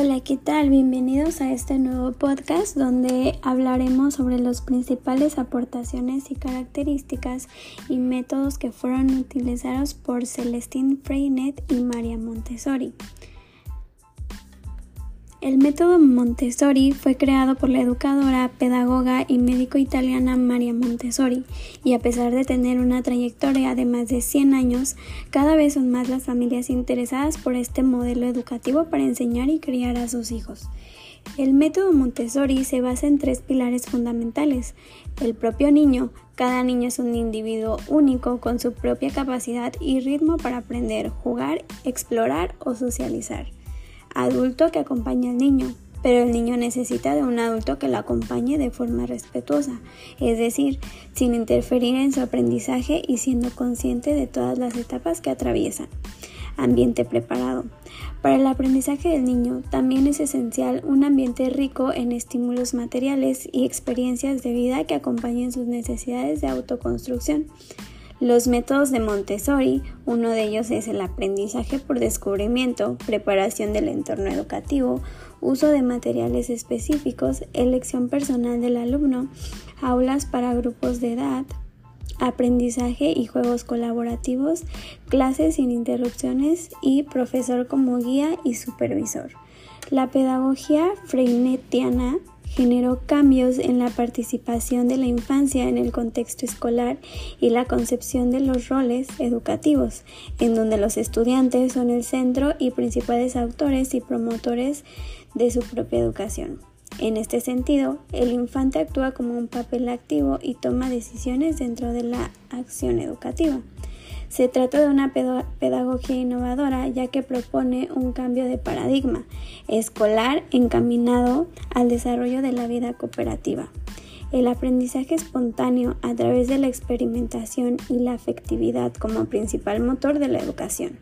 Hola, ¿qué tal? Bienvenidos a este nuevo podcast donde hablaremos sobre las principales aportaciones y características y métodos que fueron utilizados por Celestine Freinet y María Montessori. El método Montessori fue creado por la educadora, pedagoga y médico italiana Maria Montessori, y a pesar de tener una trayectoria de más de 100 años, cada vez son más las familias interesadas por este modelo educativo para enseñar y criar a sus hijos. El método Montessori se basa en tres pilares fundamentales. El propio niño. Cada niño es un individuo único con su propia capacidad y ritmo para aprender, jugar, explorar o socializar adulto que acompaña al niño, pero el niño necesita de un adulto que lo acompañe de forma respetuosa, es decir, sin interferir en su aprendizaje y siendo consciente de todas las etapas que atraviesan. Ambiente preparado. Para el aprendizaje del niño también es esencial un ambiente rico en estímulos materiales y experiencias de vida que acompañen sus necesidades de autoconstrucción. Los métodos de Montessori, uno de ellos es el aprendizaje por descubrimiento, preparación del entorno educativo, uso de materiales específicos, elección personal del alumno, aulas para grupos de edad, aprendizaje y juegos colaborativos, clases sin interrupciones y profesor como guía y supervisor. La pedagogía freinetiana generó cambios en la participación de la infancia en el contexto escolar y la concepción de los roles educativos, en donde los estudiantes son el centro y principales autores y promotores de su propia educación. En este sentido, el infante actúa como un papel activo y toma decisiones dentro de la acción educativa. Se trata de una pedagogía innovadora ya que propone un cambio de paradigma escolar encaminado al desarrollo de la vida cooperativa. El aprendizaje espontáneo a través de la experimentación y la afectividad como principal motor de la educación.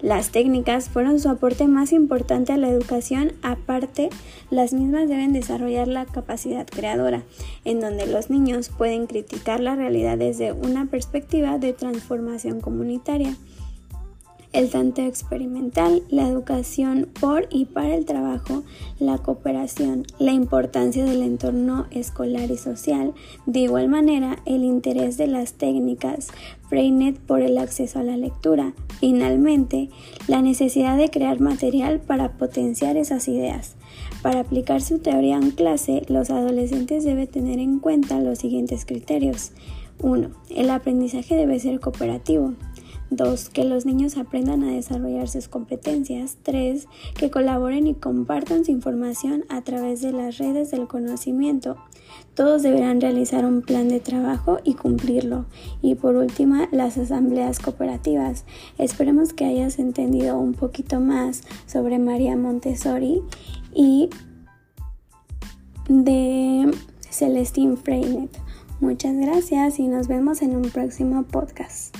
Las técnicas fueron su aporte más importante a la educación, aparte las mismas deben desarrollar la capacidad creadora, en donde los niños pueden criticar la realidad desde una perspectiva de transformación comunitaria el tanteo experimental, la educación por y para el trabajo, la cooperación, la importancia del entorno escolar y social, de igual manera el interés de las técnicas Freinet por el acceso a la lectura, finalmente la necesidad de crear material para potenciar esas ideas. Para aplicar su teoría en clase, los adolescentes deben tener en cuenta los siguientes criterios. 1. El aprendizaje debe ser cooperativo. 2. Que los niños aprendan a desarrollar sus competencias. 3. Que colaboren y compartan su información a través de las redes del conocimiento. Todos deberán realizar un plan de trabajo y cumplirlo. Y por último, las asambleas cooperativas. Esperemos que hayas entendido un poquito más sobre María Montessori y de Celestine Freinet. Muchas gracias y nos vemos en un próximo podcast.